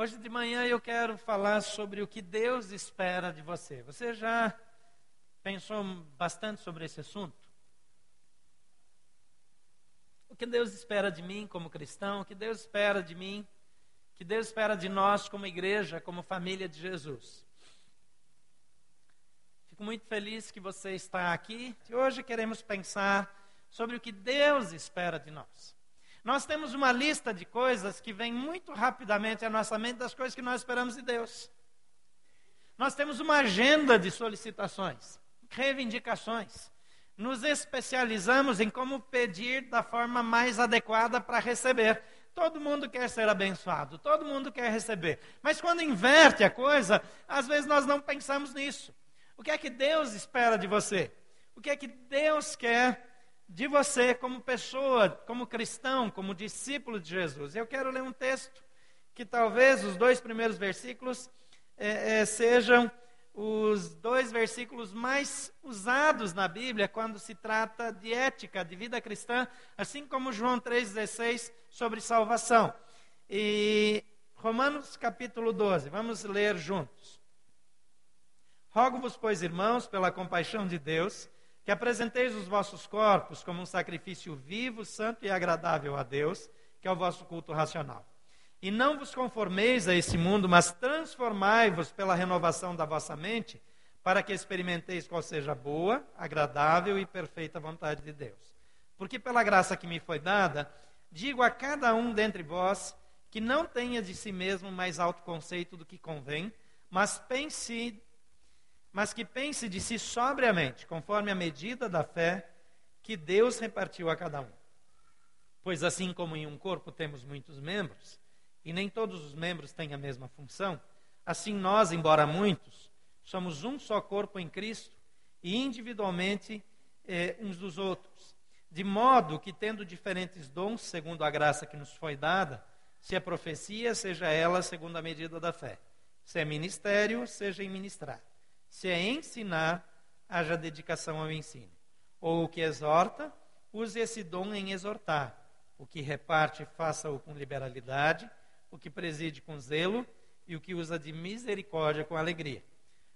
Hoje de manhã eu quero falar sobre o que Deus espera de você. Você já pensou bastante sobre esse assunto? O que Deus espera de mim como cristão? O que Deus espera de mim? O que Deus espera de nós como igreja, como família de Jesus? Fico muito feliz que você está aqui e hoje queremos pensar sobre o que Deus espera de nós. Nós temos uma lista de coisas que vem muito rapidamente à nossa mente das coisas que nós esperamos de Deus. Nós temos uma agenda de solicitações, reivindicações. Nos especializamos em como pedir da forma mais adequada para receber. Todo mundo quer ser abençoado, todo mundo quer receber. Mas quando inverte a coisa, às vezes nós não pensamos nisso. O que é que Deus espera de você? O que é que Deus quer de você como pessoa, como cristão, como discípulo de Jesus. Eu quero ler um texto que talvez os dois primeiros versículos é, é, sejam os dois versículos mais usados na Bíblia quando se trata de ética, de vida cristã, assim como João 3,16 sobre salvação. E Romanos capítulo 12, vamos ler juntos. Rogo-vos, pois, irmãos, pela compaixão de Deus, que apresenteis os vossos corpos como um sacrifício vivo, santo e agradável a Deus, que é o vosso culto racional. E não vos conformeis a esse mundo, mas transformai-vos pela renovação da vossa mente, para que experimenteis qual seja a boa, agradável e perfeita vontade de Deus. Porque pela graça que me foi dada, digo a cada um dentre vós que não tenha de si mesmo mais alto conceito do que convém, mas pense mas que pense de si sobriamente, conforme a medida da fé que Deus repartiu a cada um. Pois assim como em um corpo temos muitos membros, e nem todos os membros têm a mesma função, assim nós, embora muitos, somos um só corpo em Cristo e individualmente eh, uns dos outros. De modo que, tendo diferentes dons, segundo a graça que nos foi dada, se a profecia, seja ela segundo a medida da fé, se é ministério, seja em ministrar se é ensinar, haja dedicação ao ensino. Ou o que exorta, use esse dom em exortar. O que reparte, faça-o com liberalidade. O que preside com zelo. E o que usa de misericórdia com alegria.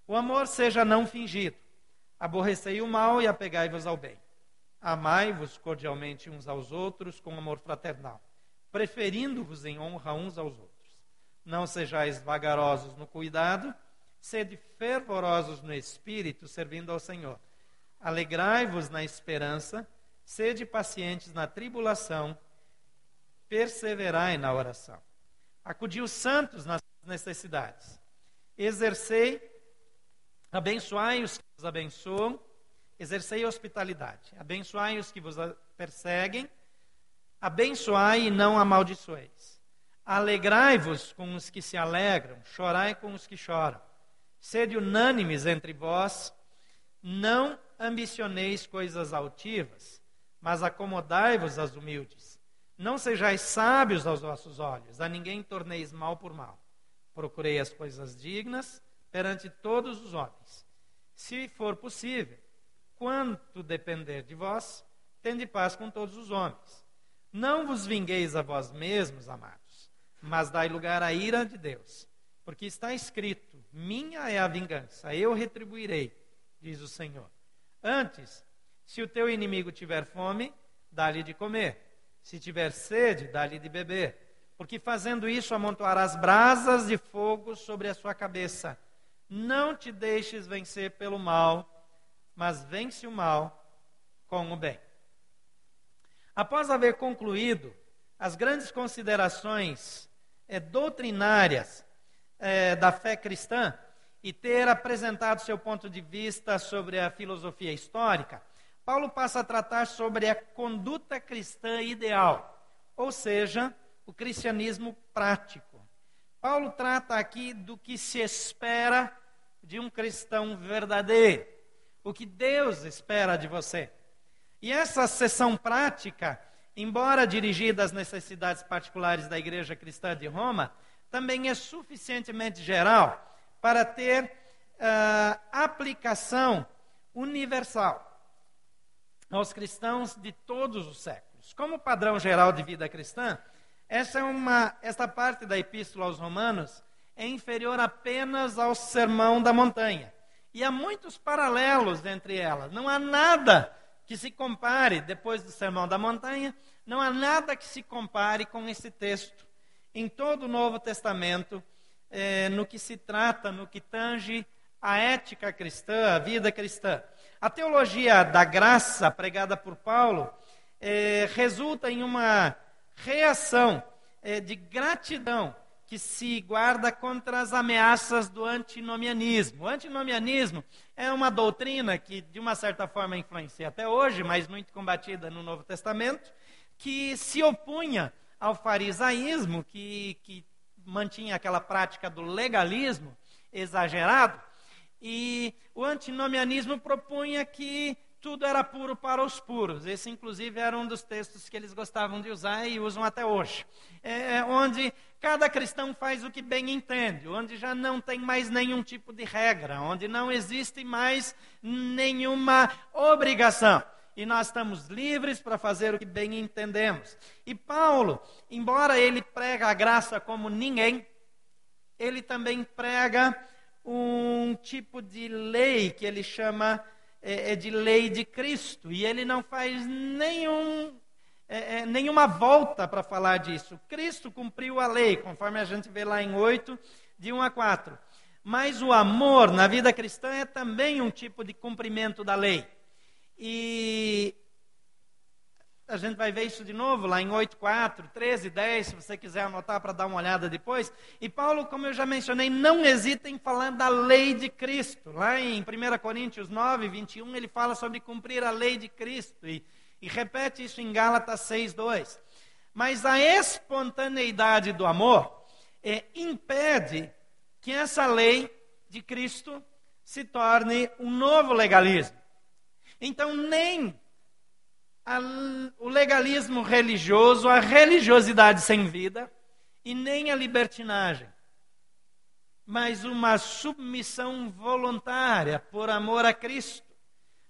O amor seja não fingido. Aborrecei o mal e apegai-vos ao bem. Amai-vos cordialmente uns aos outros com amor fraternal, preferindo-vos em honra uns aos outros. Não sejais vagarosos no cuidado, Sede fervorosos no espírito, servindo ao Senhor. Alegrai-vos na esperança, sede pacientes na tribulação, perseverai na oração. Acudi os santos nas necessidades. Exercei, abençoai os que vos abençoam, exercei hospitalidade. Abençoai os que vos perseguem, abençoai e não amaldiçoeis. Alegrai-vos com os que se alegram, chorai com os que choram. Sede unânimes entre vós, não ambicioneis coisas altivas, mas acomodai-vos às humildes. Não sejais sábios aos vossos olhos, a ninguém torneis mal por mal. Procurei as coisas dignas perante todos os homens. Se for possível, quanto depender de vós, tende paz com todos os homens. Não vos vingueis a vós mesmos, amados, mas dai lugar à ira de Deus, porque está escrito: minha é a vingança, eu retribuirei, diz o Senhor. Antes, se o teu inimigo tiver fome, dá-lhe de comer. Se tiver sede, dá-lhe de beber. Porque fazendo isso, amontoarás brasas de fogo sobre a sua cabeça. Não te deixes vencer pelo mal, mas vence o mal com o bem. Após haver concluído as grandes considerações é, doutrinárias é, da fé cristã e ter apresentado seu ponto de vista sobre a filosofia histórica, Paulo passa a tratar sobre a conduta cristã ideal, ou seja, o cristianismo prático. Paulo trata aqui do que se espera de um cristão verdadeiro, o que Deus espera de você. E essa sessão prática, embora dirigida às necessidades particulares da igreja cristã de Roma, também é suficientemente geral para ter uh, aplicação universal aos cristãos de todos os séculos. Como padrão geral de vida cristã, Essa é uma, esta parte da Epístola aos Romanos é inferior apenas ao Sermão da Montanha. E há muitos paralelos entre elas. Não há nada que se compare, depois do Sermão da Montanha, não há nada que se compare com esse texto em todo o Novo Testamento, eh, no que se trata, no que tange a ética cristã, a vida cristã. A teologia da graça pregada por Paulo eh, resulta em uma reação eh, de gratidão que se guarda contra as ameaças do antinomianismo. O antinomianismo é uma doutrina que, de uma certa forma, influencia até hoje, mas muito combatida no Novo Testamento, que se opunha ao farisaísmo, que, que mantinha aquela prática do legalismo exagerado, e o antinomianismo propunha que tudo era puro para os puros. Esse, inclusive, era um dos textos que eles gostavam de usar e usam até hoje. É, é, onde cada cristão faz o que bem entende, onde já não tem mais nenhum tipo de regra, onde não existe mais nenhuma obrigação. E nós estamos livres para fazer o que bem entendemos. E Paulo, embora ele prega a graça como ninguém, ele também prega um tipo de lei que ele chama é, é de lei de Cristo. E ele não faz nenhum, é, é, nenhuma volta para falar disso. Cristo cumpriu a lei, conforme a gente vê lá em 8, de 1 a 4. Mas o amor na vida cristã é também um tipo de cumprimento da lei. E a gente vai ver isso de novo lá em 8, 4, 13, 10, se você quiser anotar para dar uma olhada depois. E Paulo, como eu já mencionei, não hesita em falar da lei de Cristo. Lá em 1 Coríntios 9, 21, ele fala sobre cumprir a lei de Cristo. E, e repete isso em Gálatas 6, 2. Mas a espontaneidade do amor é, impede que essa lei de Cristo se torne um novo legalismo. Então, nem a, o legalismo religioso, a religiosidade sem vida e nem a libertinagem, mas uma submissão voluntária por amor a Cristo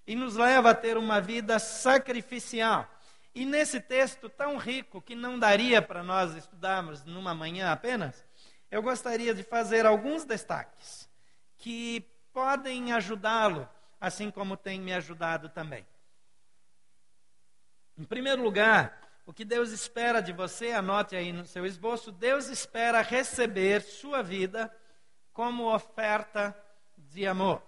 e nos leva a ter uma vida sacrificial. E nesse texto tão rico que não daria para nós estudarmos numa manhã apenas, eu gostaria de fazer alguns destaques que podem ajudá-lo, assim como tem me ajudado também. Em primeiro lugar, o que Deus espera de você, anote aí no seu esboço: Deus espera receber sua vida como oferta de amor.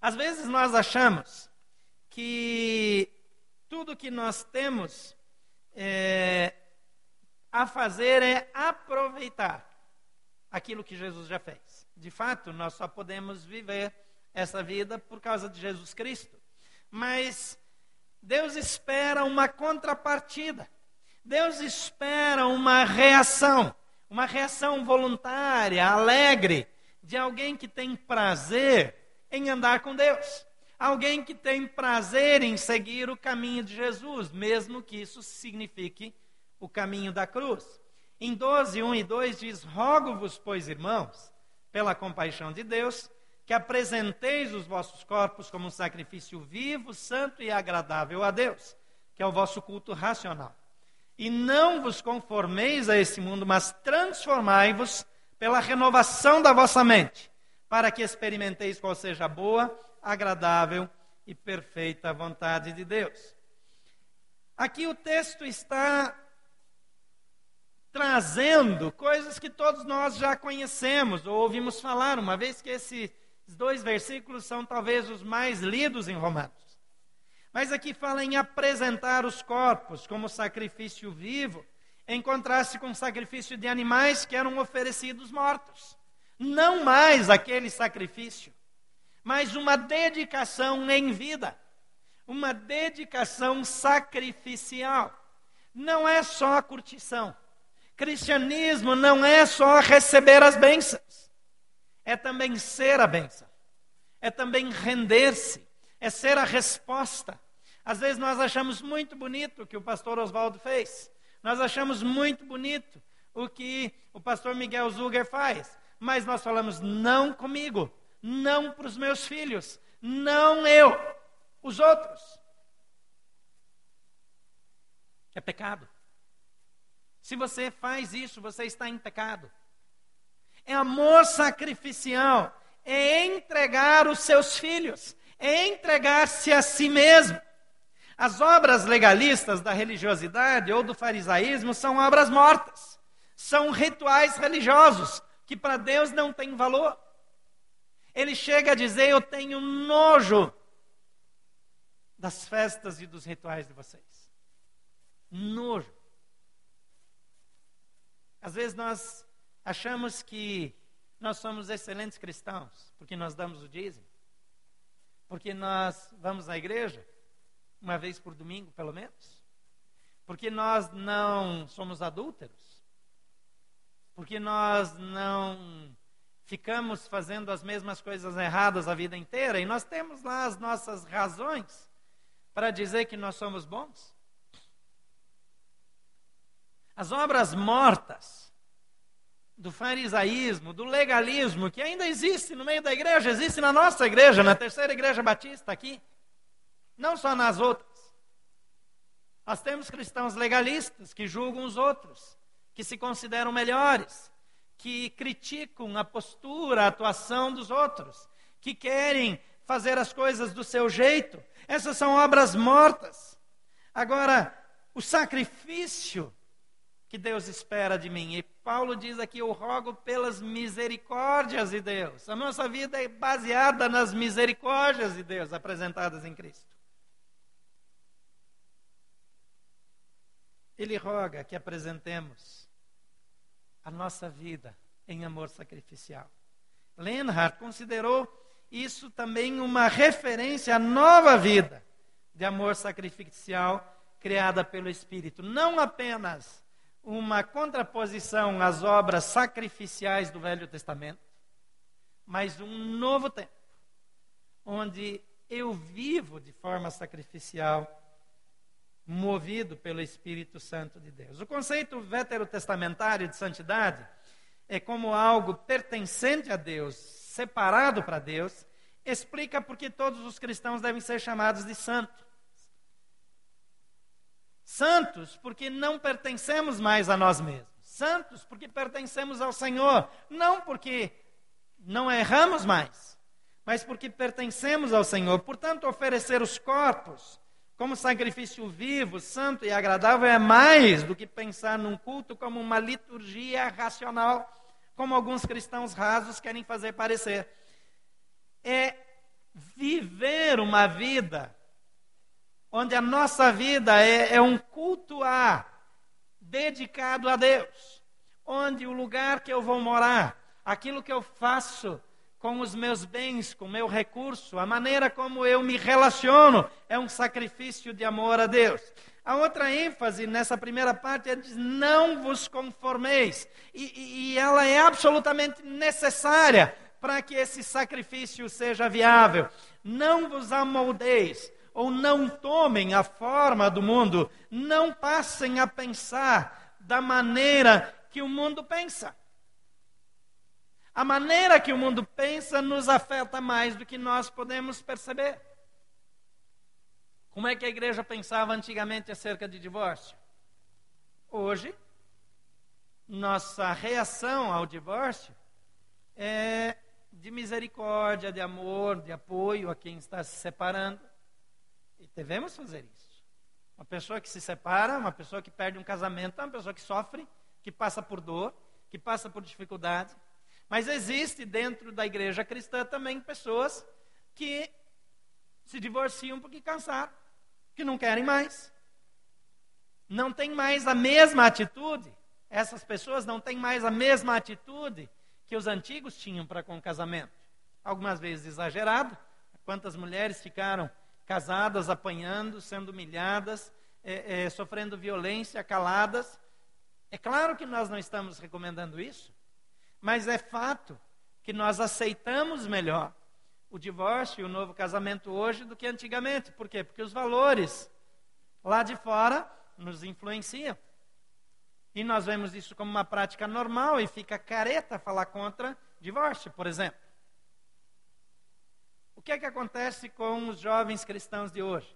Às vezes nós achamos que tudo que nós temos é, a fazer é aproveitar aquilo que Jesus já fez. De fato, nós só podemos viver essa vida por causa de Jesus Cristo. Mas Deus espera uma contrapartida. Deus espera uma reação, uma reação voluntária, alegre, de alguém que tem prazer em andar com Deus. Alguém que tem prazer em seguir o caminho de Jesus, mesmo que isso signifique o caminho da cruz. Em 12, 1 e 2 diz: Rogo-vos, pois, irmãos, pela compaixão de Deus, que apresenteis os vossos corpos como um sacrifício vivo, santo e agradável a Deus, que é o vosso culto racional. E não vos conformeis a esse mundo, mas transformai-vos pela renovação da vossa mente, para que experimenteis qual seja a boa, agradável e perfeita vontade de Deus. Aqui o texto está trazendo coisas que todos nós já conhecemos ou ouvimos falar, uma vez que esse os dois versículos são talvez os mais lidos em Romanos. Mas aqui fala em apresentar os corpos como sacrifício vivo, em contraste com o sacrifício de animais que eram oferecidos mortos. Não mais aquele sacrifício, mas uma dedicação em vida, uma dedicação sacrificial. Não é só a curtição. Cristianismo não é só receber as bênçãos é também ser a bênção, é também render-se, é ser a resposta. Às vezes nós achamos muito bonito o que o pastor Oswaldo fez, nós achamos muito bonito o que o pastor Miguel Zuger faz, mas nós falamos não comigo, não para os meus filhos, não eu, os outros. É pecado. Se você faz isso, você está em pecado. É amor sacrificial, é entregar os seus filhos, é entregar-se a si mesmo. As obras legalistas da religiosidade ou do farisaísmo são obras mortas, são rituais religiosos que para Deus não têm valor. Ele chega a dizer: Eu tenho nojo das festas e dos rituais de vocês. Nojo. Às vezes nós achamos que nós somos excelentes cristãos porque nós damos o dízimo, porque nós vamos à igreja uma vez por domingo, pelo menos, porque nós não somos adúlteros, porque nós não ficamos fazendo as mesmas coisas erradas a vida inteira e nós temos lá as nossas razões para dizer que nós somos bons? As obras mortas do farisaísmo, do legalismo, que ainda existe no meio da igreja, existe na nossa igreja, na terceira igreja batista aqui, não só nas outras. Nós temos cristãos legalistas que julgam os outros, que se consideram melhores, que criticam a postura, a atuação dos outros, que querem fazer as coisas do seu jeito, essas são obras mortas. Agora, o sacrifício que Deus espera de mim. E Paulo diz aqui: Eu rogo pelas misericórdias de Deus. A nossa vida é baseada nas misericórdias de Deus apresentadas em Cristo. Ele roga que apresentemos a nossa vida em amor sacrificial. Lenhard considerou isso também uma referência à nova vida de amor sacrificial criada pelo Espírito. Não apenas uma contraposição às obras sacrificiais do Velho Testamento, mas um novo tempo, onde eu vivo de forma sacrificial, movido pelo Espírito Santo de Deus. O conceito veterotestamentário de santidade é como algo pertencente a Deus, separado para Deus, explica porque todos os cristãos devem ser chamados de santos. Santos porque não pertencemos mais a nós mesmos. Santos porque pertencemos ao Senhor. Não porque não erramos mais, mas porque pertencemos ao Senhor. Portanto, oferecer os corpos como sacrifício vivo, santo e agradável é mais do que pensar num culto como uma liturgia racional como alguns cristãos rasos querem fazer parecer. É viver uma vida onde a nossa vida é, é um culto a, dedicado a Deus, onde o lugar que eu vou morar, aquilo que eu faço com os meus bens, com o meu recurso, a maneira como eu me relaciono, é um sacrifício de amor a Deus. A outra ênfase nessa primeira parte é diz: não vos conformeis. E, e ela é absolutamente necessária para que esse sacrifício seja viável. Não vos amoldeis, ou não tomem a forma do mundo, não passem a pensar da maneira que o mundo pensa. A maneira que o mundo pensa nos afeta mais do que nós podemos perceber. Como é que a igreja pensava antigamente acerca de divórcio? Hoje, nossa reação ao divórcio é de misericórdia, de amor, de apoio a quem está se separando. Devemos fazer isso. Uma pessoa que se separa, uma pessoa que perde um casamento, é uma pessoa que sofre, que passa por dor, que passa por dificuldade. Mas existe dentro da igreja cristã também pessoas que se divorciam porque cansaram que não querem mais. Não tem mais a mesma atitude. Essas pessoas não têm mais a mesma atitude que os antigos tinham para com o casamento. Algumas vezes exagerado. Quantas mulheres ficaram casadas, apanhando, sendo humilhadas, é, é, sofrendo violência, caladas. É claro que nós não estamos recomendando isso, mas é fato que nós aceitamos melhor o divórcio e o novo casamento hoje do que antigamente. Por quê? Porque os valores lá de fora nos influenciam. E nós vemos isso como uma prática normal e fica careta falar contra divórcio, por exemplo. Que é que acontece com os jovens cristãos de hoje?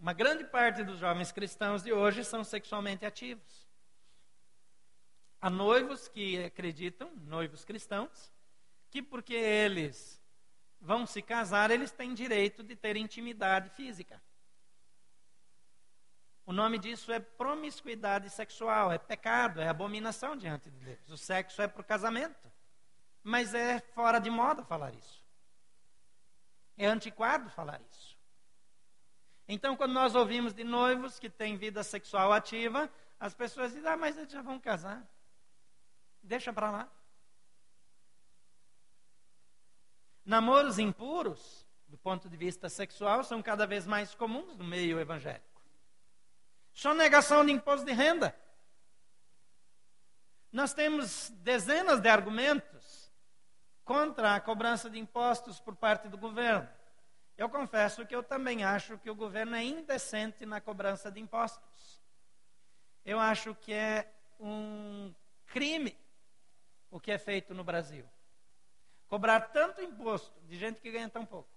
Uma grande parte dos jovens cristãos de hoje são sexualmente ativos. Há noivos que acreditam, noivos cristãos, que porque eles vão se casar, eles têm direito de ter intimidade física. O nome disso é promiscuidade sexual, é pecado, é abominação diante de Deus. O sexo é para o casamento. Mas é fora de moda falar isso. É antiquado falar isso. Então, quando nós ouvimos de noivos que têm vida sexual ativa, as pessoas dizem: ah, mas eles já vão casar. Deixa para lá. Namoros impuros, do ponto de vista sexual, são cada vez mais comuns no meio evangélico. Sonegação de imposto de renda. Nós temos dezenas de argumentos contra a cobrança de impostos por parte do governo. Eu confesso que eu também acho que o governo é indecente na cobrança de impostos. Eu acho que é um crime o que é feito no Brasil. Cobrar tanto imposto de gente que ganha tão pouco.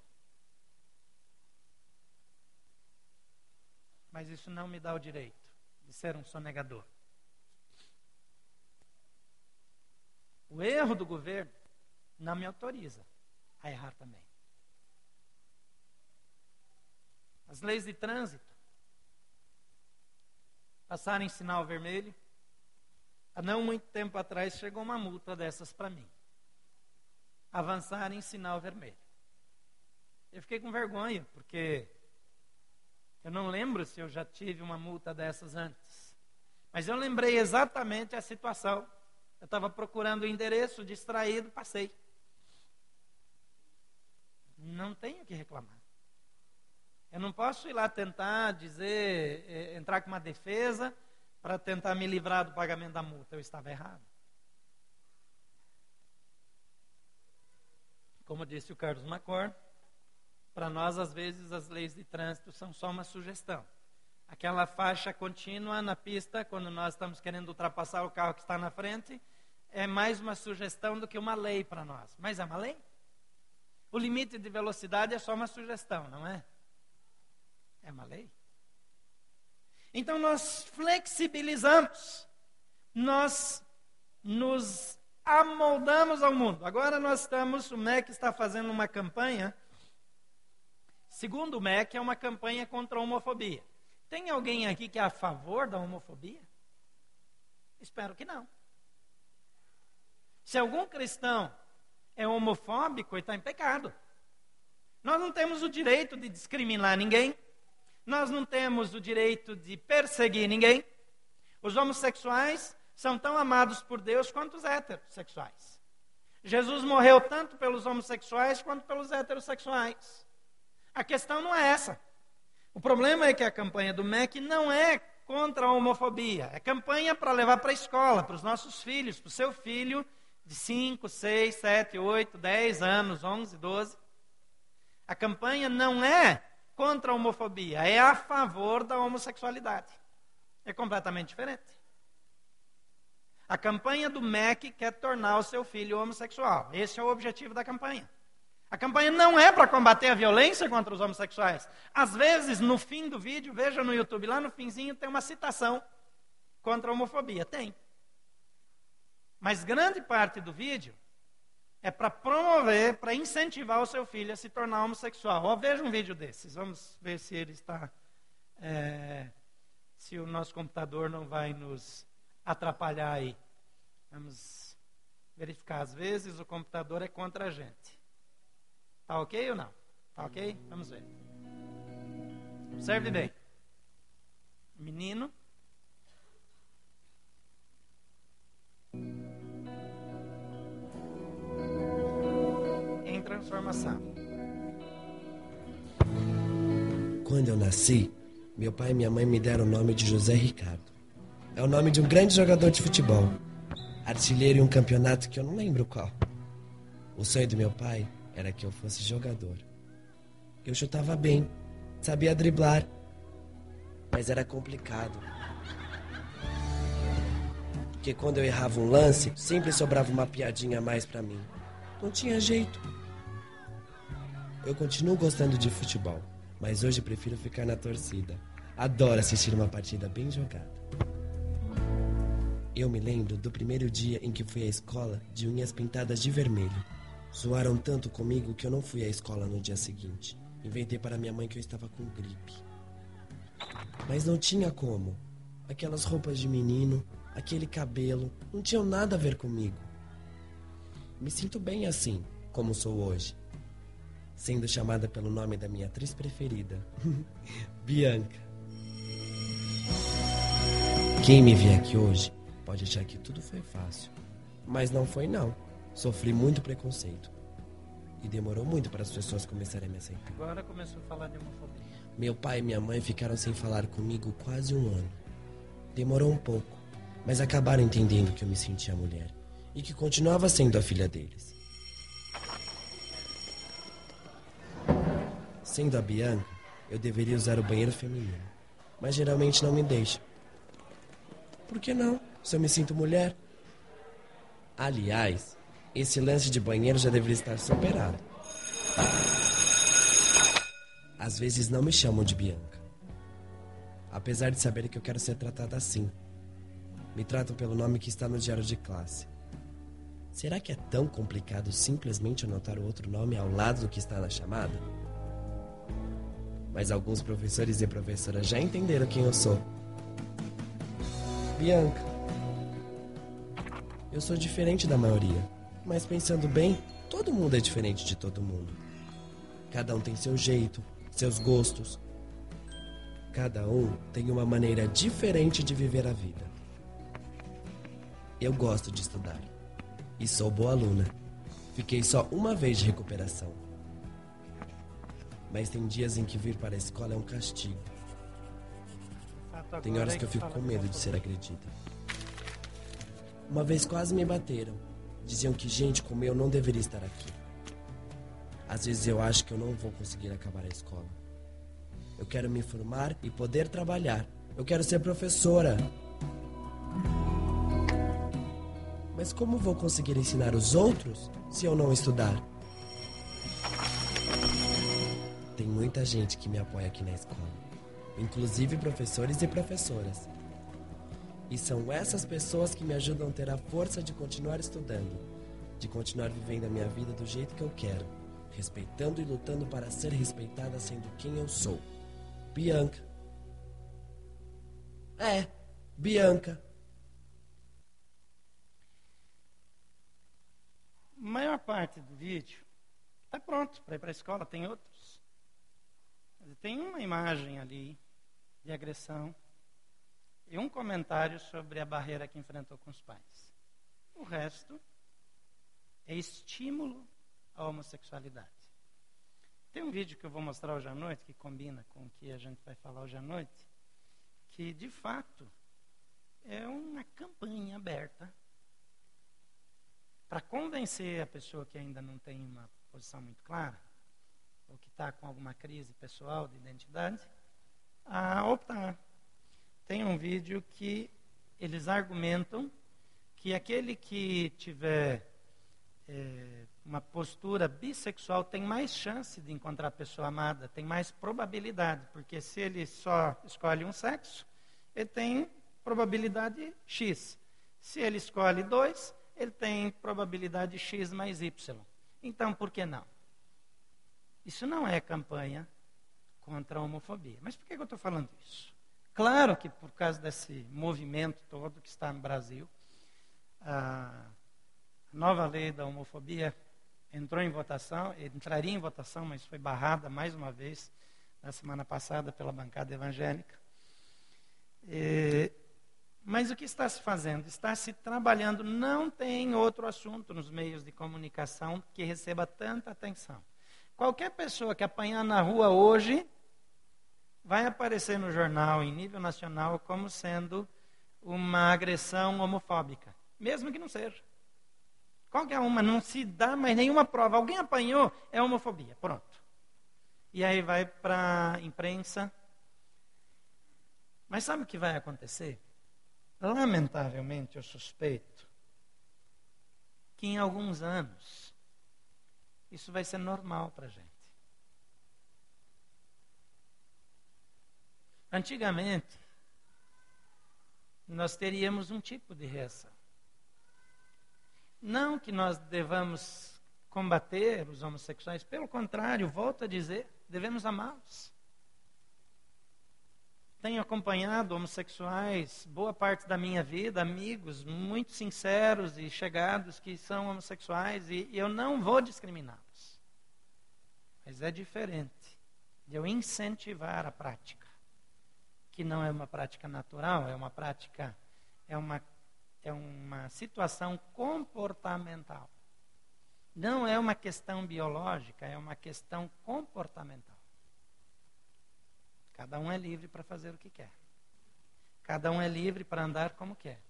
mas isso não me dá o direito de ser um sonegador. O erro do governo não me autoriza a errar também. As leis de trânsito passaram em sinal vermelho. Há não muito tempo atrás chegou uma multa dessas para mim. Avançar em sinal vermelho. Eu fiquei com vergonha, porque eu não lembro se eu já tive uma multa dessas antes. Mas eu lembrei exatamente a situação. Eu estava procurando o endereço, distraído, passei. Não tenho que reclamar. Eu não posso ir lá tentar dizer, eh, entrar com uma defesa para tentar me livrar do pagamento da multa. Eu estava errado. Como disse o Carlos Macor, para nós, às vezes, as leis de trânsito são só uma sugestão. Aquela faixa contínua na pista, quando nós estamos querendo ultrapassar o carro que está na frente, é mais uma sugestão do que uma lei para nós. Mas é uma lei. O limite de velocidade é só uma sugestão, não é? É uma lei. Então nós flexibilizamos, nós nos amoldamos ao mundo. Agora nós estamos, o MEC está fazendo uma campanha Segundo o MEC, é uma campanha contra a homofobia. Tem alguém aqui que é a favor da homofobia? Espero que não. Se algum cristão é homofóbico, ele está em pecado. Nós não temos o direito de discriminar ninguém. Nós não temos o direito de perseguir ninguém. Os homossexuais são tão amados por Deus quanto os heterossexuais. Jesus morreu tanto pelos homossexuais quanto pelos heterossexuais. A questão não é essa. O problema é que a campanha do MEC não é contra a homofobia. É campanha para levar para a escola, para os nossos filhos, para o seu filho de 5, 6, 7, 8, 10 anos, 11, 12. A campanha não é contra a homofobia, é a favor da homossexualidade. É completamente diferente. A campanha do MEC quer tornar o seu filho homossexual. Esse é o objetivo da campanha. A campanha não é para combater a violência contra os homossexuais. Às vezes, no fim do vídeo, veja no YouTube, lá no finzinho tem uma citação contra a homofobia. Tem. Mas grande parte do vídeo é para promover, para incentivar o seu filho a se tornar homossexual. Ó, veja um vídeo desses. Vamos ver se ele está. É, se o nosso computador não vai nos atrapalhar aí. Vamos verificar. Às vezes o computador é contra a gente. Tá ok ou não? Tá ok? Vamos ver. Observe bem. Menino. Transformação. Quando eu nasci, meu pai e minha mãe me deram o nome de José Ricardo. É o nome de um grande jogador de futebol, artilheiro em um campeonato que eu não lembro qual. O sonho do meu pai era que eu fosse jogador. Eu chutava bem, sabia driblar, mas era complicado. Porque quando eu errava um lance, sempre sobrava uma piadinha a mais para mim. Não tinha jeito. Eu continuo gostando de futebol, Mas hoje prefiro ficar na torcida. Adoro assistir uma partida bem jogada. Eu me lembro do primeiro dia em que fui à escola de unhas pintadas de vermelho. Zoaram tanto comigo que eu não fui à escola no dia seguinte. Inventei para minha mãe que eu estava com gripe. Mas não tinha como. Aquelas roupas de menino, aquele cabelo, não tinham nada a ver comigo. Me sinto bem assim, como sou hoje. Sendo chamada pelo nome da minha atriz preferida, Bianca. Quem me vê aqui hoje pode achar que tudo foi fácil. Mas não foi não. Sofri muito preconceito. E demorou muito para as pessoas começarem a me aceitar. Agora começou a falar de homofobia. Meu pai e minha mãe ficaram sem falar comigo quase um ano. Demorou um pouco, mas acabaram entendendo que eu me sentia mulher e que continuava sendo a filha deles. Sendo a Bianca, eu deveria usar o banheiro feminino, mas geralmente não me deixa. Por que não? Se eu me sinto mulher. Aliás, esse lance de banheiro já deveria estar superado. Às vezes não me chamam de Bianca. Apesar de saber que eu quero ser tratada assim. Me tratam pelo nome que está no diário de classe. Será que é tão complicado simplesmente anotar outro nome ao lado do que está na chamada? Mas alguns professores e professoras já entenderam quem eu sou. Bianca. Eu sou diferente da maioria, mas pensando bem, todo mundo é diferente de todo mundo. Cada um tem seu jeito, seus gostos. Cada um tem uma maneira diferente de viver a vida. Eu gosto de estudar e sou boa aluna. Fiquei só uma vez de recuperação. Mas tem dias em que vir para a escola é um castigo. Tem horas que eu fico com medo de ser agredida. Uma vez quase me bateram. Diziam que gente como eu não deveria estar aqui. Às vezes eu acho que eu não vou conseguir acabar a escola. Eu quero me formar e poder trabalhar. Eu quero ser professora. Mas como vou conseguir ensinar os outros se eu não estudar? Tem muita gente que me apoia aqui na escola, inclusive professores e professoras. E são essas pessoas que me ajudam a ter a força de continuar estudando, de continuar vivendo a minha vida do jeito que eu quero, respeitando e lutando para ser respeitada sendo quem eu sou. Bianca. É, Bianca. maior parte do vídeo está pronto para ir para a escola, tem outros. Tem uma imagem ali de agressão e um comentário sobre a barreira que enfrentou com os pais. O resto é estímulo à homossexualidade. Tem um vídeo que eu vou mostrar hoje à noite, que combina com o que a gente vai falar hoje à noite, que de fato é uma campanha aberta para convencer a pessoa que ainda não tem uma posição muito clara, ou que está com alguma crise pessoal de identidade, a optar. Tem um vídeo que eles argumentam que aquele que tiver é, uma postura bissexual tem mais chance de encontrar a pessoa amada, tem mais probabilidade, porque se ele só escolhe um sexo, ele tem probabilidade X. Se ele escolhe dois, ele tem probabilidade X mais Y. Então, por que não? Isso não é campanha contra a homofobia. Mas por que eu estou falando isso? Claro que por causa desse movimento todo que está no Brasil, a nova lei da homofobia entrou em votação, entraria em votação, mas foi barrada mais uma vez na semana passada pela bancada evangélica. E, mas o que está se fazendo? Está se trabalhando, não tem outro assunto nos meios de comunicação que receba tanta atenção. Qualquer pessoa que apanhar na rua hoje vai aparecer no jornal em nível nacional como sendo uma agressão homofóbica, mesmo que não seja. Qualquer uma, não se dá mais nenhuma prova. Alguém apanhou, é homofobia. Pronto. E aí vai para a imprensa. Mas sabe o que vai acontecer? Lamentavelmente, eu suspeito que em alguns anos isso vai ser normal para a gente. Antigamente, nós teríamos um tipo de reação. Não que nós devamos combater os homossexuais, pelo contrário, volto a dizer, devemos amá-los. Tenho acompanhado homossexuais boa parte da minha vida, amigos muito sinceros e chegados que são homossexuais, e, e eu não vou discriminá-los. Mas é diferente de eu incentivar a prática, que não é uma prática natural, é uma prática, é uma, é uma situação comportamental. Não é uma questão biológica, é uma questão comportamental. Cada um é livre para fazer o que quer. Cada um é livre para andar como quer.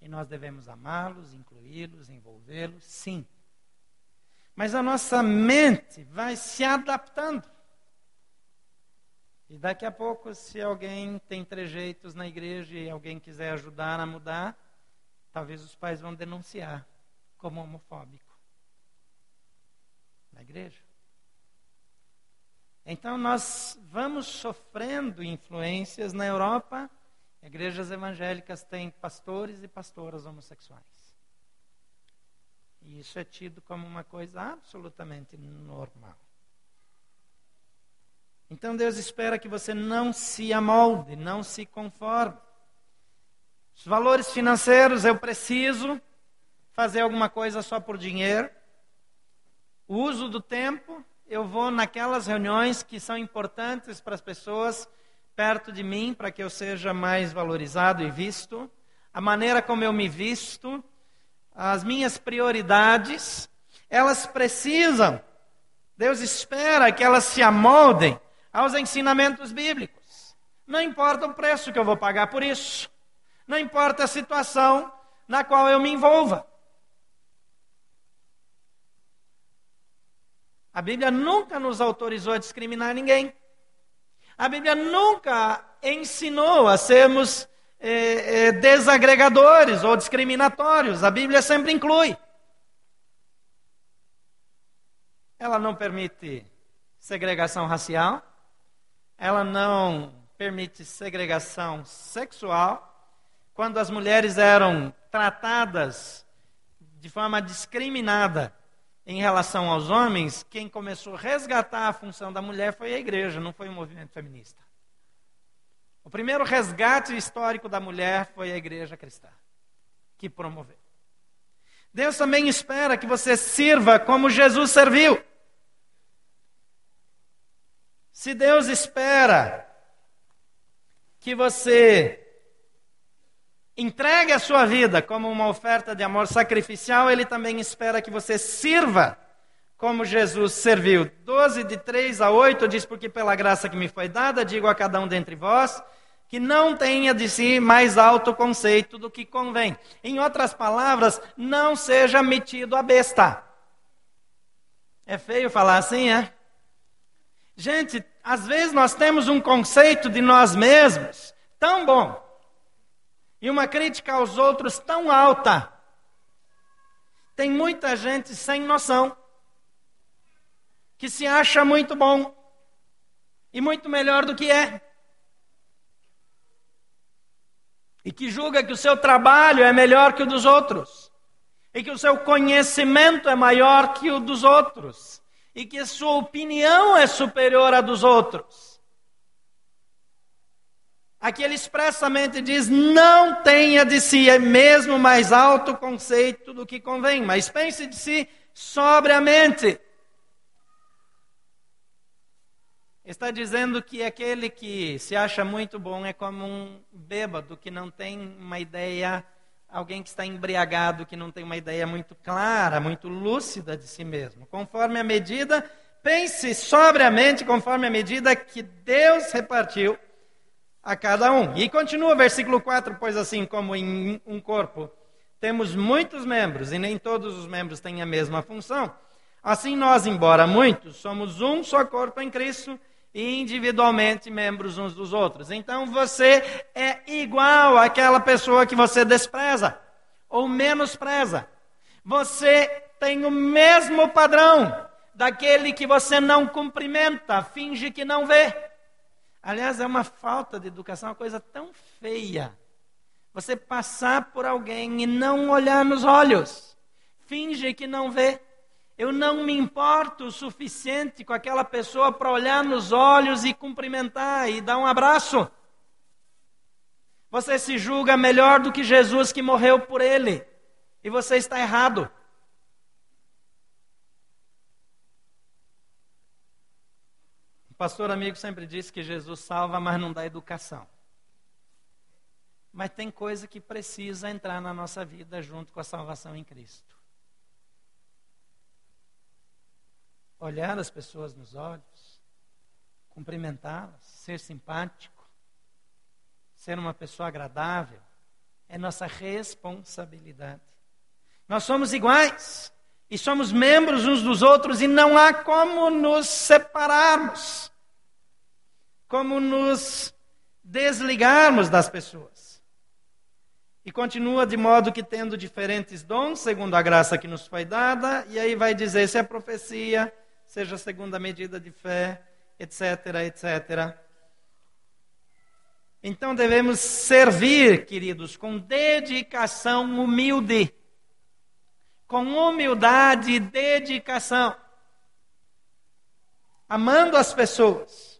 E nós devemos amá-los, incluí-los, envolvê-los, sim. Mas a nossa mente vai se adaptando. E daqui a pouco, se alguém tem trejeitos na igreja e alguém quiser ajudar a mudar, talvez os pais vão denunciar como homofóbico na igreja. Então nós vamos sofrendo influências na Europa. Igrejas evangélicas têm pastores e pastoras homossexuais. E isso é tido como uma coisa absolutamente normal. Então Deus espera que você não se amolde, não se conforme. Os valores financeiros, eu preciso fazer alguma coisa só por dinheiro. O uso do tempo, eu vou naquelas reuniões que são importantes para as pessoas perto de mim, para que eu seja mais valorizado e visto, a maneira como eu me visto, as minhas prioridades, elas precisam, Deus espera que elas se amoldem aos ensinamentos bíblicos. Não importa o preço que eu vou pagar por isso, não importa a situação na qual eu me envolva. A Bíblia nunca nos autorizou a discriminar ninguém. A Bíblia nunca ensinou a sermos eh, eh, desagregadores ou discriminatórios. A Bíblia sempre inclui. Ela não permite segregação racial. Ela não permite segregação sexual. Quando as mulheres eram tratadas de forma discriminada em relação aos homens, quem começou a resgatar a função da mulher foi a igreja, não foi o movimento feminista. O primeiro resgate histórico da mulher foi a igreja cristã, que promoveu. Deus também espera que você sirva como Jesus serviu. Se Deus espera que você entregue a sua vida como uma oferta de amor sacrificial, ele também espera que você sirva como Jesus serviu. 12, de 3 a 8, diz: Porque pela graça que me foi dada, digo a cada um dentre vós, que não tenha de si mais alto conceito do que convém. Em outras palavras, não seja metido a besta. É feio falar assim, é? Gente, às vezes nós temos um conceito de nós mesmos tão bom e uma crítica aos outros tão alta. Tem muita gente sem noção, que se acha muito bom e muito melhor do que é. E que julga que o seu trabalho é melhor que o dos outros. E que o seu conhecimento é maior que o dos outros. E que sua opinião é superior à dos outros. Aqui ele expressamente diz: não tenha de si é mesmo mais alto conceito do que convém, mas pense de si sobriamente. Está dizendo que aquele que se acha muito bom é como um bêbado que não tem uma ideia, alguém que está embriagado, que não tem uma ideia muito clara, muito lúcida de si mesmo. Conforme a medida, pense sobriamente, conforme a medida que Deus repartiu a cada um. E continua o versículo 4, pois assim como em um corpo temos muitos membros e nem todos os membros têm a mesma função, assim nós, embora muitos, somos um só corpo em Cristo e individualmente membros uns dos outros. Então você é igual àquela pessoa que você despreza ou menospreza. Você tem o mesmo padrão daquele que você não cumprimenta, finge que não vê. Aliás, é uma falta de educação, uma coisa tão feia. Você passar por alguém e não olhar nos olhos, finge que não vê. Eu não me importo o suficiente com aquela pessoa para olhar nos olhos e cumprimentar e dar um abraço. Você se julga melhor do que Jesus que morreu por ele. E você está errado. O pastor amigo sempre disse que Jesus salva, mas não dá educação. Mas tem coisa que precisa entrar na nossa vida junto com a salvação em Cristo. Olhar as pessoas nos olhos, cumprimentá-las, ser simpático ser uma pessoa agradável, é nossa responsabilidade. Nós somos iguais e somos membros uns dos outros e não há como nos separarmos, como nos desligarmos das pessoas. E continua de modo que tendo diferentes dons, segundo a graça que nos foi dada, e aí vai dizer se é profecia, seja segundo a medida de fé, etc, etc. Então devemos servir, queridos, com dedicação humilde. Com humildade e dedicação. Amando as pessoas.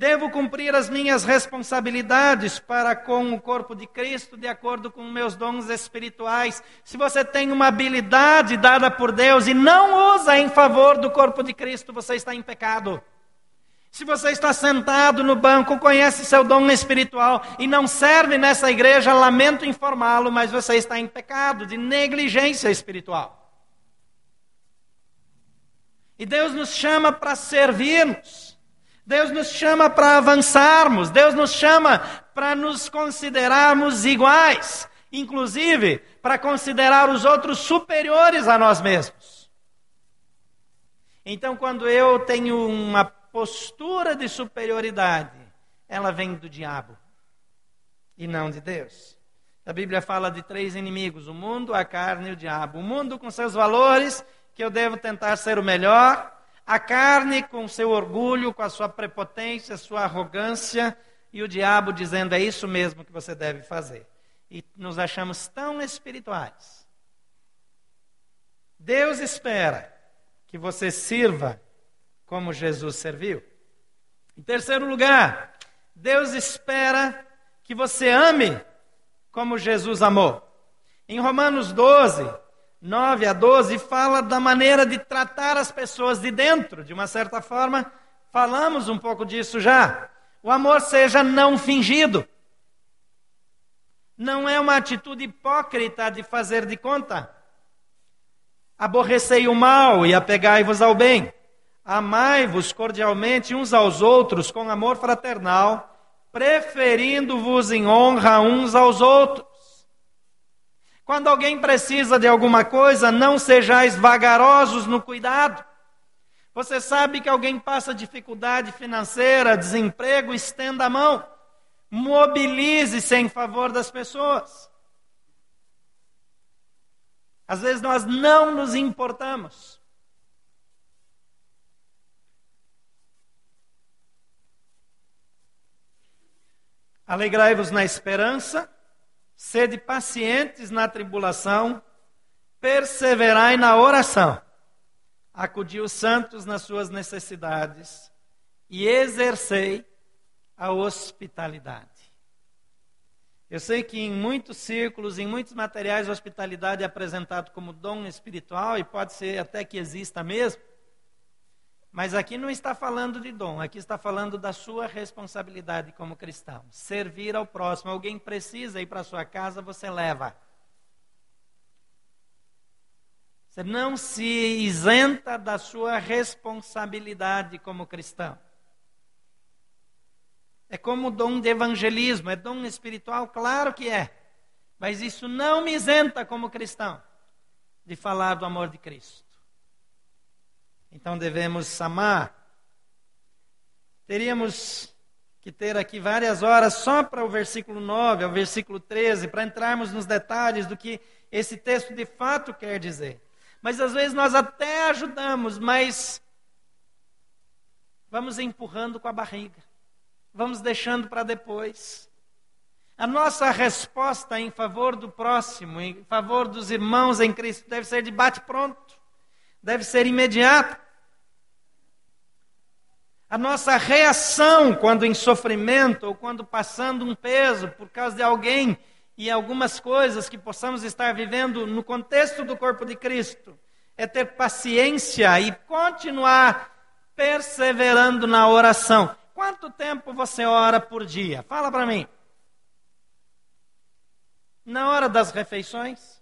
Devo cumprir as minhas responsabilidades para com o corpo de Cristo, de acordo com meus dons espirituais. Se você tem uma habilidade dada por Deus e não usa em favor do corpo de Cristo, você está em pecado. Se você está sentado no banco, conhece seu dom espiritual e não serve nessa igreja, lamento informá-lo, mas você está em pecado de negligência espiritual. E Deus nos chama para servirmos. Deus nos chama para avançarmos. Deus nos chama para nos considerarmos iguais. Inclusive, para considerar os outros superiores a nós mesmos. Então, quando eu tenho uma postura de superioridade, ela vem do diabo e não de Deus. A Bíblia fala de três inimigos: o mundo, a carne e o diabo. O mundo com seus valores, que eu devo tentar ser o melhor. A carne com seu orgulho, com a sua prepotência, sua arrogância. E o diabo dizendo: é isso mesmo que você deve fazer. E nos achamos tão espirituais. Deus espera que você sirva como Jesus serviu. Em terceiro lugar, Deus espera que você ame como Jesus amou. Em Romanos 12, 9 a 12, fala da maneira de tratar as pessoas de dentro. De uma certa forma, falamos um pouco disso já. O amor seja não fingido. Não é uma atitude hipócrita de fazer de conta. Aborrecei o mal e apegai-vos ao bem. Amai-vos cordialmente uns aos outros com amor fraternal, preferindo-vos em honra uns aos outros. Quando alguém precisa de alguma coisa, não sejais vagarosos no cuidado. Você sabe que alguém passa dificuldade financeira, desemprego, estenda a mão. Mobilize-se em favor das pessoas. Às vezes nós não nos importamos. Alegrai-vos na esperança, sede pacientes na tribulação, perseverai na oração, acudi os santos nas suas necessidades e exercei a hospitalidade. Eu sei que em muitos círculos, em muitos materiais, a hospitalidade é apresentado como dom espiritual e pode ser até que exista mesmo. Mas aqui não está falando de dom, aqui está falando da sua responsabilidade como cristão. Servir ao próximo. Alguém precisa ir para sua casa, você leva. Você não se isenta da sua responsabilidade como cristão. É como o dom de evangelismo, é dom espiritual, claro que é. Mas isso não me isenta como cristão de falar do amor de Cristo. Então devemos amar. Teríamos que ter aqui várias horas só para o versículo 9 ao versículo 13, para entrarmos nos detalhes do que esse texto de fato quer dizer. Mas às vezes nós até ajudamos, mas vamos empurrando com a barriga. vamos deixando para depois. A nossa resposta em favor do próximo, em favor dos irmãos em Cristo, deve ser de bate-pronto, deve ser imediata. A nossa reação quando em sofrimento ou quando passando um peso por causa de alguém e algumas coisas que possamos estar vivendo no contexto do corpo de Cristo é ter paciência e continuar perseverando na oração. Quanto tempo você ora por dia? Fala para mim na hora das refeições.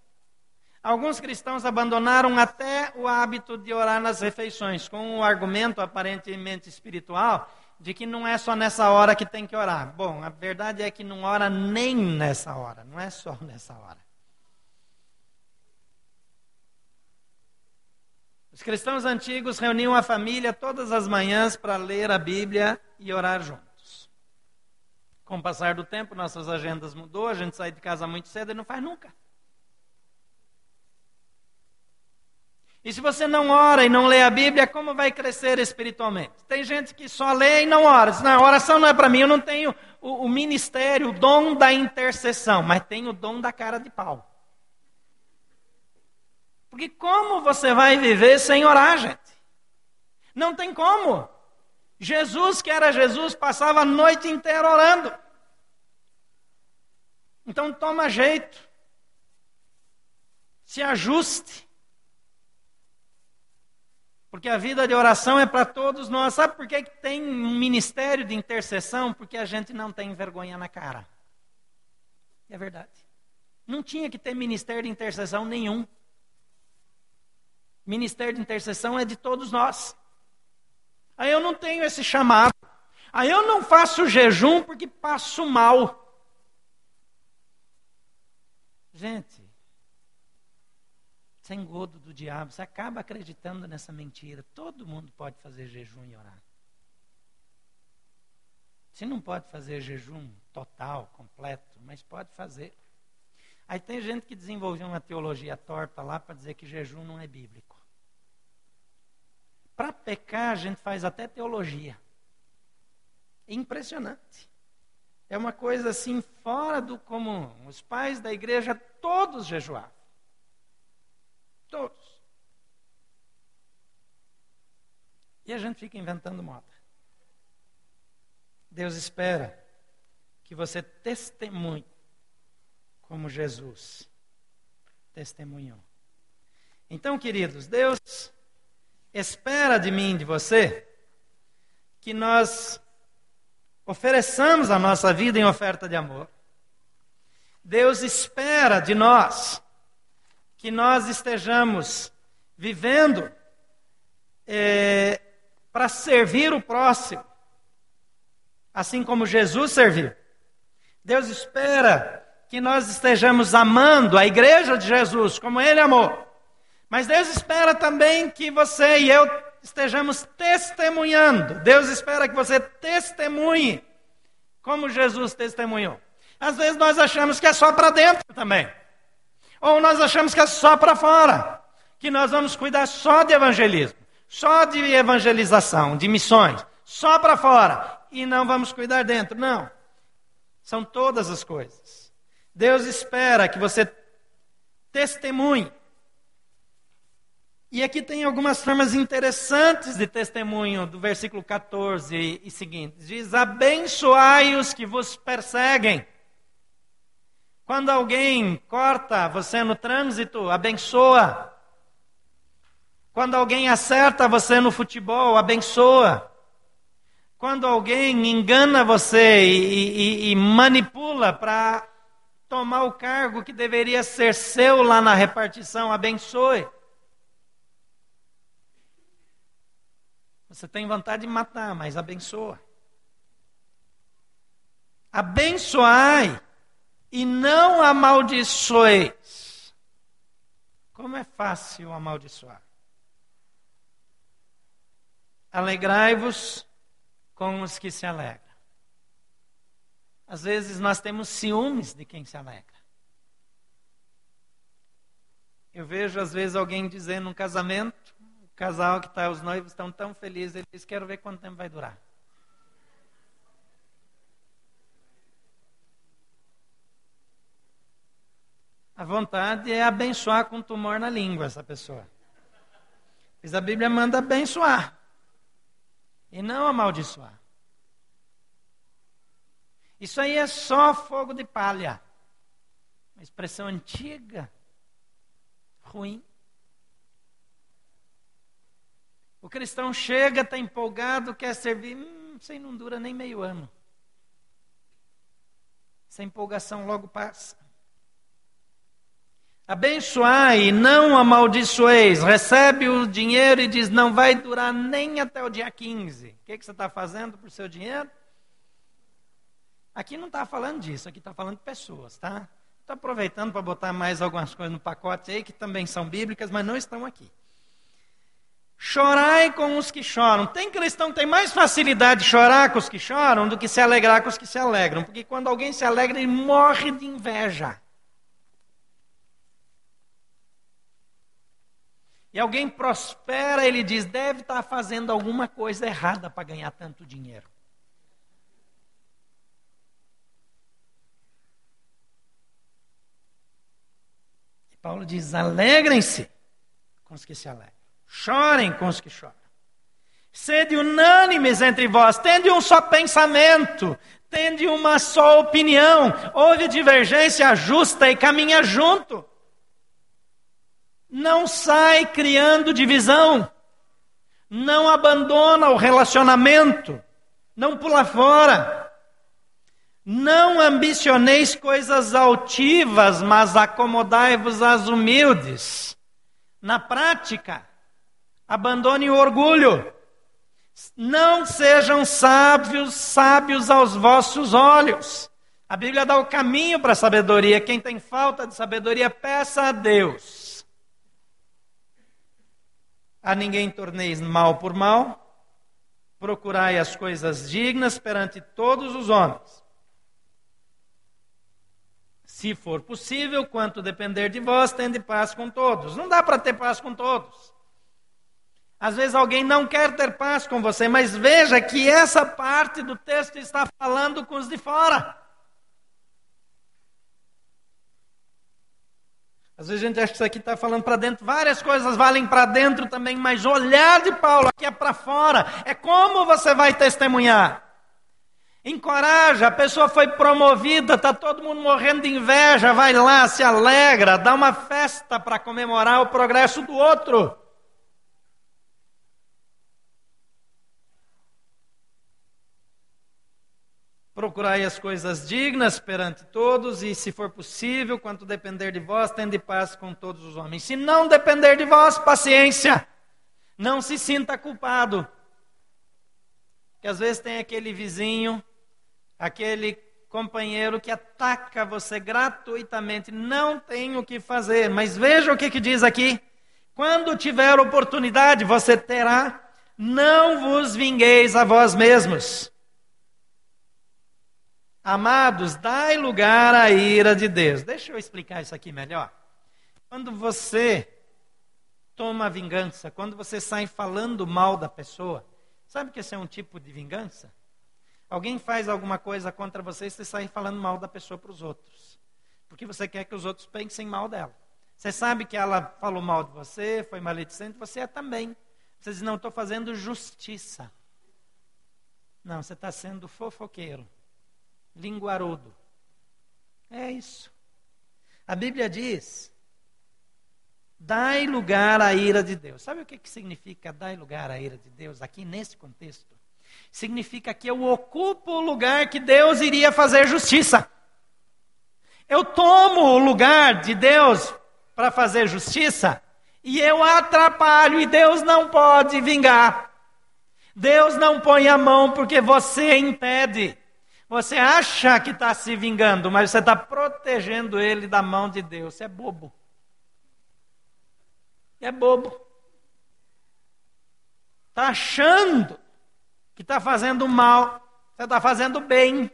Alguns cristãos abandonaram até o hábito de orar nas refeições, com o argumento aparentemente espiritual de que não é só nessa hora que tem que orar. Bom, a verdade é que não ora nem nessa hora, não é só nessa hora. Os cristãos antigos reuniam a família todas as manhãs para ler a Bíblia e orar juntos. Com o passar do tempo, nossas agendas mudou, a gente sai de casa muito cedo e não faz nunca. E se você não ora e não lê a Bíblia, como vai crescer espiritualmente? Tem gente que só lê e não ora. Diz, não, oração não é para mim, eu não tenho o, o, ministério, o dom da intercessão, mas tenho o dom da cara de pau. Porque como você vai viver sem orar, gente? Não tem como. Jesus, que era Jesus, passava a noite inteira orando. Então toma jeito. Se ajuste. Porque a vida de oração é para todos nós. Sabe por que tem um ministério de intercessão? Porque a gente não tem vergonha na cara. É verdade. Não tinha que ter ministério de intercessão nenhum. Ministério de intercessão é de todos nós. Aí eu não tenho esse chamado. Aí eu não faço jejum porque passo mal. Gente, sem godo do diabo, você acaba acreditando nessa mentira. Todo mundo pode fazer jejum e orar. Você não pode fazer jejum total, completo, mas pode fazer. Aí tem gente que desenvolveu uma teologia torta lá para dizer que jejum não é bíblico. Para pecar, a gente faz até teologia. É impressionante. É uma coisa assim fora do comum. Os pais da igreja todos jejuavam. Todos. E a gente fica inventando moda. Deus espera que você testemunhe como Jesus testemunhou. Então, queridos, Deus espera de mim, de você, que nós ofereçamos a nossa vida em oferta de amor. Deus espera de nós que nós estejamos vivendo é, para servir o próximo, assim como Jesus serviu. Deus espera que nós estejamos amando a igreja de Jesus como Ele amou. Mas Deus espera também que você e eu estejamos testemunhando. Deus espera que você testemunhe como Jesus testemunhou. Às vezes nós achamos que é só para dentro também. Ou nós achamos que é só para fora. Que nós vamos cuidar só de evangelismo, só de evangelização, de missões, só para fora. E não vamos cuidar dentro. Não. São todas as coisas. Deus espera que você testemunhe e aqui tem algumas formas interessantes de testemunho do versículo 14 e seguintes. Diz: Abençoai os que vos perseguem. Quando alguém corta você no trânsito, abençoa. Quando alguém acerta você no futebol, abençoa. Quando alguém engana você e, e, e manipula para tomar o cargo que deveria ser seu lá na repartição, abençoe. Você tem vontade de matar, mas abençoa. Abençoai e não amaldiçoeis. Como é fácil amaldiçoar. Alegrai-vos com os que se alegram. Às vezes nós temos ciúmes de quem se alegra. Eu vejo às vezes alguém dizendo num casamento, casal que está, os noivos estão tão felizes, eles dizem, quero ver quanto tempo vai durar. A vontade é abençoar com tumor na língua essa pessoa. Mas a Bíblia manda abençoar e não amaldiçoar. Isso aí é só fogo de palha. Uma expressão antiga, ruim. O cristão chega, está empolgado, quer servir, hum, isso aí não dura nem meio ano. Essa empolgação logo passa. Abençoai e não amaldiçoeis. Recebe o dinheiro e diz: não vai durar nem até o dia 15. O que, que você está fazendo por seu dinheiro? Aqui não está falando disso, aqui está falando de pessoas, tá? Estou aproveitando para botar mais algumas coisas no pacote aí que também são bíblicas, mas não estão aqui. Chorai com os que choram. Tem cristão que tem mais facilidade de chorar com os que choram do que se alegrar com os que se alegram. Porque quando alguém se alegra, ele morre de inveja. E alguém prospera, ele diz: deve estar fazendo alguma coisa errada para ganhar tanto dinheiro. E Paulo diz: alegrem-se com os que se alegram, chorem com os que choram. Sede unânimes entre vós, tende um só pensamento, tende uma só opinião, houve divergência justa e caminha junto. Não sai criando divisão. Não abandona o relacionamento. Não pula fora. Não ambicioneis coisas altivas, mas acomodai-vos às humildes. Na prática, abandone o orgulho. Não sejam sábios, sábios aos vossos olhos. A Bíblia dá o caminho para a sabedoria. Quem tem falta de sabedoria, peça a Deus a ninguém torneis mal por mal, procurai as coisas dignas perante todos os homens. Se for possível, quanto depender de vós, tende paz com todos. Não dá para ter paz com todos. Às vezes alguém não quer ter paz com você, mas veja que essa parte do texto está falando com os de fora. Às vezes a gente acha que isso aqui está falando para dentro, várias coisas valem para dentro também, mas olhar de Paulo aqui é para fora. É como você vai testemunhar. Encoraja, a pessoa foi promovida, está todo mundo morrendo de inveja, vai lá, se alegra, dá uma festa para comemorar o progresso do outro. Procurai as coisas dignas perante todos, e se for possível, quanto depender de vós, tende paz com todos os homens. Se não depender de vós, paciência. Não se sinta culpado. Que às vezes tem aquele vizinho, aquele companheiro que ataca você gratuitamente. Não tem o que fazer. Mas veja o que, que diz aqui. Quando tiver oportunidade, você terá. Não vos vingueis a vós mesmos Amados, dai lugar à ira de Deus. Deixa eu explicar isso aqui melhor. Quando você toma vingança, quando você sai falando mal da pessoa, sabe que esse é um tipo de vingança? Alguém faz alguma coisa contra você e você sai falando mal da pessoa para os outros. Porque você quer que os outros pensem mal dela. Você sabe que ela falou mal de você, foi maledicente, você é também. Você diz, não, estou fazendo justiça. Não, você está sendo fofoqueiro linguarudo. É isso. A Bíblia diz: dai lugar à ira de Deus. Sabe o que, que significa dai lugar à ira de Deus aqui nesse contexto? Significa que eu ocupo o lugar que Deus iria fazer justiça. Eu tomo o lugar de Deus para fazer justiça e eu atrapalho e Deus não pode vingar. Deus não põe a mão porque você impede. Você acha que está se vingando, mas você está protegendo ele da mão de Deus. Você é bobo. É bobo. Está achando que está fazendo mal. Você está fazendo bem.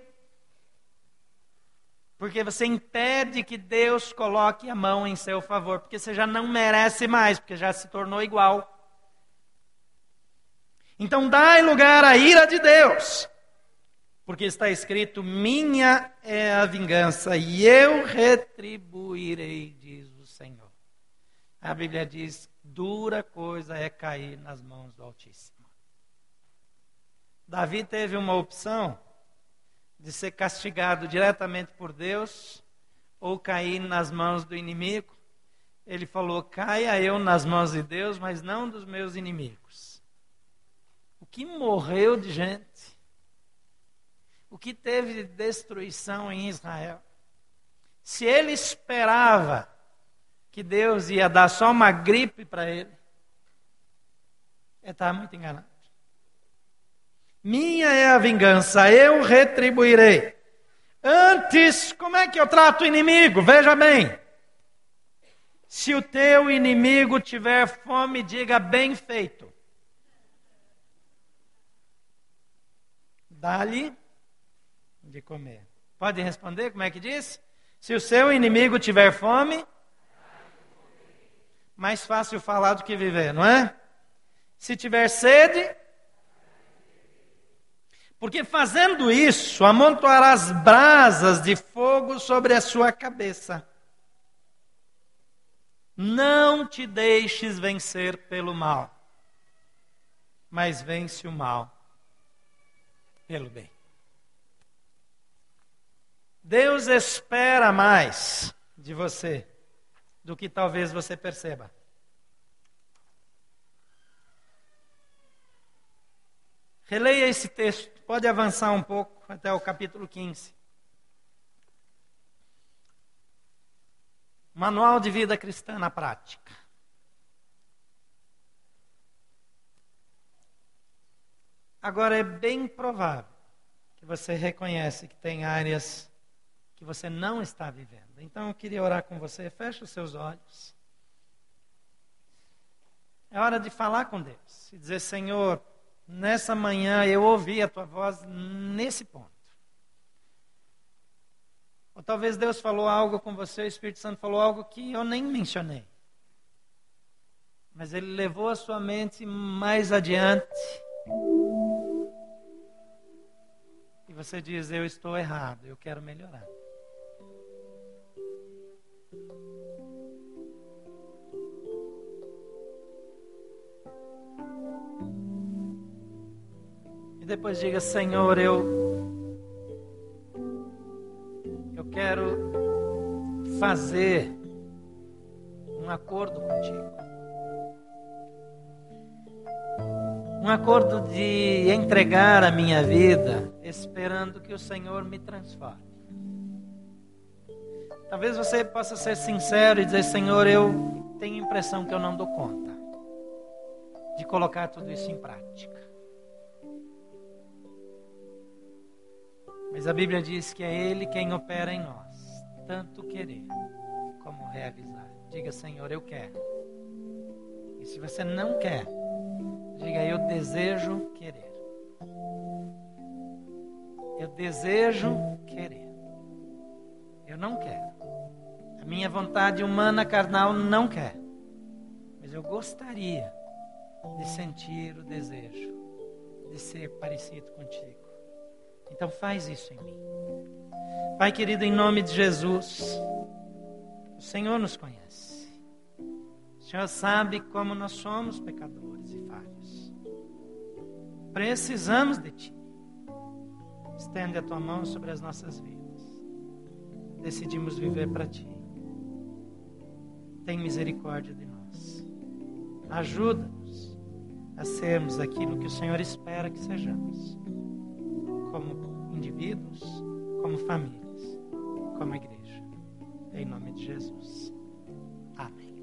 Porque você impede que Deus coloque a mão em seu favor. Porque você já não merece mais, porque já se tornou igual. Então dai lugar à ira de Deus. Porque está escrito: Minha é a vingança e eu retribuirei, diz o Senhor. A Bíblia diz: dura coisa é cair nas mãos do Altíssimo. Davi teve uma opção de ser castigado diretamente por Deus ou cair nas mãos do inimigo. Ele falou: caia eu nas mãos de Deus, mas não dos meus inimigos. O que morreu de gente, o que teve de destruição em Israel. Se ele esperava que Deus ia dar só uma gripe para ele, ele estava muito enganado. Minha é a vingança, eu retribuirei. Antes, como é que eu trato o inimigo? Veja bem. Se o teu inimigo tiver fome, diga bem feito. Dá-lhe de comer. Pode responder como é que diz? Se o seu inimigo tiver fome, mais fácil falar do que viver, não é? Se tiver sede, porque fazendo isso, amontoarás brasas de fogo sobre a sua cabeça. Não te deixes vencer pelo mal, mas vence o mal pelo bem. Deus espera mais de você do que talvez você perceba. Releia esse texto. Pode avançar um pouco até o capítulo 15. Manual de vida cristã na prática. Agora é bem provável que você reconhece que tem áreas que você não está vivendo. Então eu queria orar com você. Feche os seus olhos. É hora de falar com Deus e dizer: Senhor, nessa manhã eu ouvi a tua voz nesse ponto. Ou talvez Deus falou algo com você, o Espírito Santo falou algo que eu nem mencionei. Mas ele levou a sua mente mais adiante. E você diz: Eu estou errado, eu quero melhorar. E depois diga: Senhor, eu. Eu quero fazer um acordo contigo. Um acordo de entregar a minha vida, esperando que o Senhor me transforme. Talvez você possa ser sincero e dizer: Senhor, eu tenho a impressão que eu não dou conta de colocar tudo isso em prática. Mas a Bíblia diz que é Ele quem opera em nós, tanto querer como realizar. Diga, Senhor, eu quero. E se você não quer, diga, eu desejo querer. Eu desejo querer. Eu não quero. A minha vontade humana carnal não quer. Mas eu gostaria de sentir o desejo de ser parecido contigo. Então faz isso em mim. Pai querido, em nome de Jesus, o Senhor nos conhece. O Senhor sabe como nós somos pecadores e falhos. Precisamos de Ti. Estende a Tua mão sobre as nossas vidas. Decidimos viver para Ti. Tem misericórdia de nós. Ajuda-nos a sermos aquilo que o Senhor espera que sejamos como indivíduos, como famílias, como igreja. Em nome de Jesus. Amém.